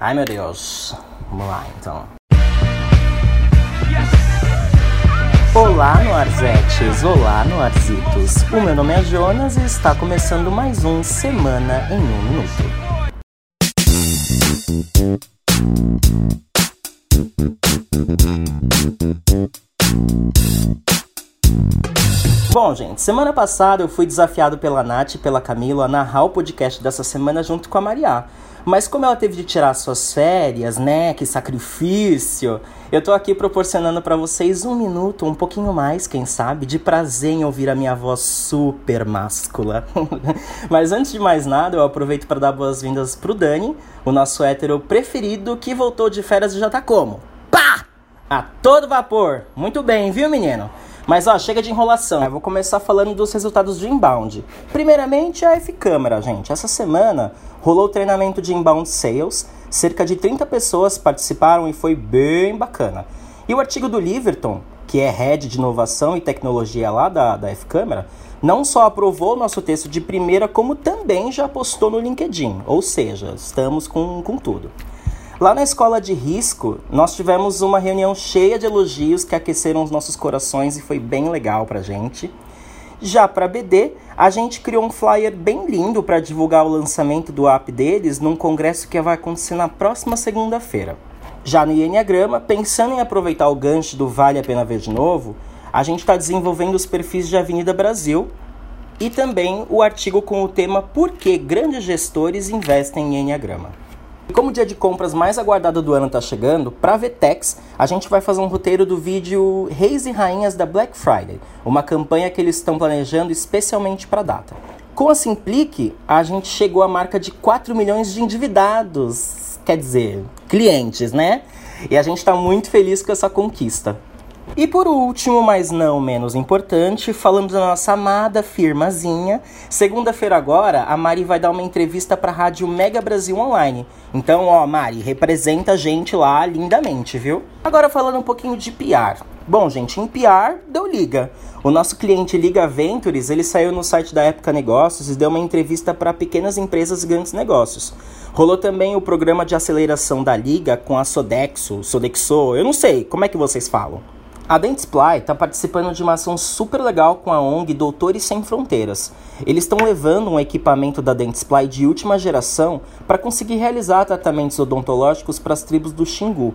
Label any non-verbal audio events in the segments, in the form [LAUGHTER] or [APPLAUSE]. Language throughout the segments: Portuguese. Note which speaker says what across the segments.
Speaker 1: Ai meu Deus. Vamos lá então. Olá, Noarzetes! Olá, Noarzitos! O meu nome é Jonas e está começando mais um Semana em um Minuto. Bom, gente, semana passada eu fui desafiado pela Nath e pela Camila a narrar o podcast dessa semana junto com a Maria. Mas como ela teve de tirar suas férias, né? Que sacrifício! Eu tô aqui proporcionando para vocês um minuto, um pouquinho mais, quem sabe, de prazer em ouvir a minha voz super máscula. [LAUGHS] Mas antes de mais nada, eu aproveito para dar boas-vindas pro Dani, o nosso hétero preferido que voltou de férias e já tá como? Pá! A todo vapor! Muito bem, viu, menino? Mas ó, chega de enrolação. Eu vou começar falando dos resultados de inbound. Primeiramente, a F-Câmara, gente. Essa semana rolou o treinamento de inbound sales. Cerca de 30 pessoas participaram e foi bem bacana. E o artigo do Liverton, que é head de inovação e tecnologia lá da, da F-Câmara, não só aprovou o nosso texto de primeira, como também já postou no LinkedIn. Ou seja, estamos com, com tudo. Lá na escola de risco, nós tivemos uma reunião cheia de elogios que aqueceram os nossos corações e foi bem legal pra gente. Já para BD, a gente criou um flyer bem lindo para divulgar o lançamento do app deles num congresso que vai acontecer na próxima segunda-feira. Já no Enneagrama, pensando em aproveitar o gancho do Vale a Pena Ver de Novo, a gente está desenvolvendo os perfis de Avenida Brasil e também o artigo com o tema Por que grandes gestores investem em Enneagrama. E como o dia de compras mais aguardado do ano está chegando, para Vetex, a gente vai fazer um roteiro do vídeo Reis e Rainhas da Black Friday, uma campanha que eles estão planejando especialmente para a data. Com a Simplique, a gente chegou à marca de 4 milhões de endividados, quer dizer, clientes, né? E a gente está muito feliz com essa conquista. E por último, mas não menos importante, falamos da nossa amada firmazinha. Segunda-feira agora, a Mari vai dar uma entrevista para a Rádio Mega Brasil Online. Então, ó, Mari, representa a gente lá lindamente, viu? Agora falando um pouquinho de PR. Bom, gente, em PR, deu liga. O nosso cliente Liga Ventures, ele saiu no site da Época Negócios e deu uma entrevista para pequenas empresas e grandes negócios. Rolou também o programa de aceleração da Liga com a Sodexo, Sodexo, eu não sei, como é que vocês falam? A Dentsply está participando de uma ação super legal com a ONG Doutores Sem Fronteiras. Eles estão levando um equipamento da Dentsply de última geração para conseguir realizar tratamentos odontológicos para as tribos do Xingu.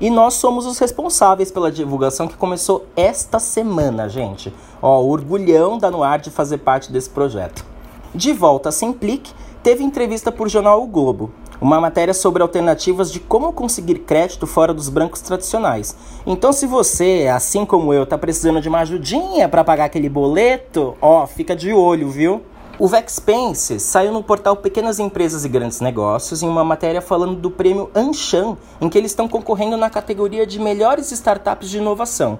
Speaker 1: E nós somos os responsáveis pela divulgação que começou esta semana, gente. Ó, orgulhão da Noir de fazer parte desse projeto. De volta a Semplic, teve entrevista por jornal O Globo uma matéria sobre alternativas de como conseguir crédito fora dos bancos tradicionais. Então, se você, assim como eu, está precisando de uma ajudinha para pagar aquele boleto, ó, fica de olho, viu? O Vexpense saiu no portal Pequenas Empresas e Grandes Negócios em uma matéria falando do prêmio Anshan, em que eles estão concorrendo na categoria de melhores startups de inovação.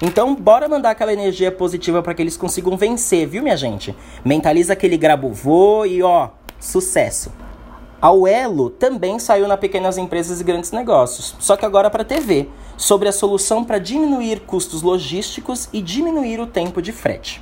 Speaker 1: Então, bora mandar aquela energia positiva para que eles consigam vencer, viu, minha gente? Mentaliza aquele grabovô e ó, sucesso! A Uelo também saiu na Pequenas Empresas e Grandes Negócios, só que agora para TV, sobre a solução para diminuir custos logísticos e diminuir o tempo de frete.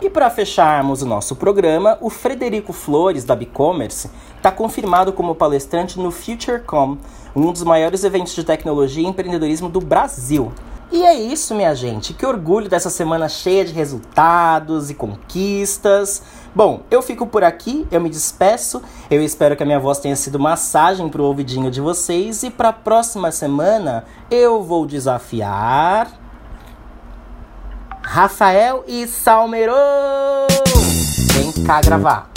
Speaker 1: E para fecharmos o nosso programa, o Frederico Flores, da Bicommerce, está confirmado como palestrante no FutureCom, um dos maiores eventos de tecnologia e empreendedorismo do Brasil. E é isso, minha gente. Que orgulho dessa semana cheia de resultados e conquistas. Bom, eu fico por aqui, eu me despeço. Eu espero que a minha voz tenha sido massagem pro ouvidinho de vocês. E para a próxima semana eu vou desafiar. Rafael e Salmerô! Vem cá gravar.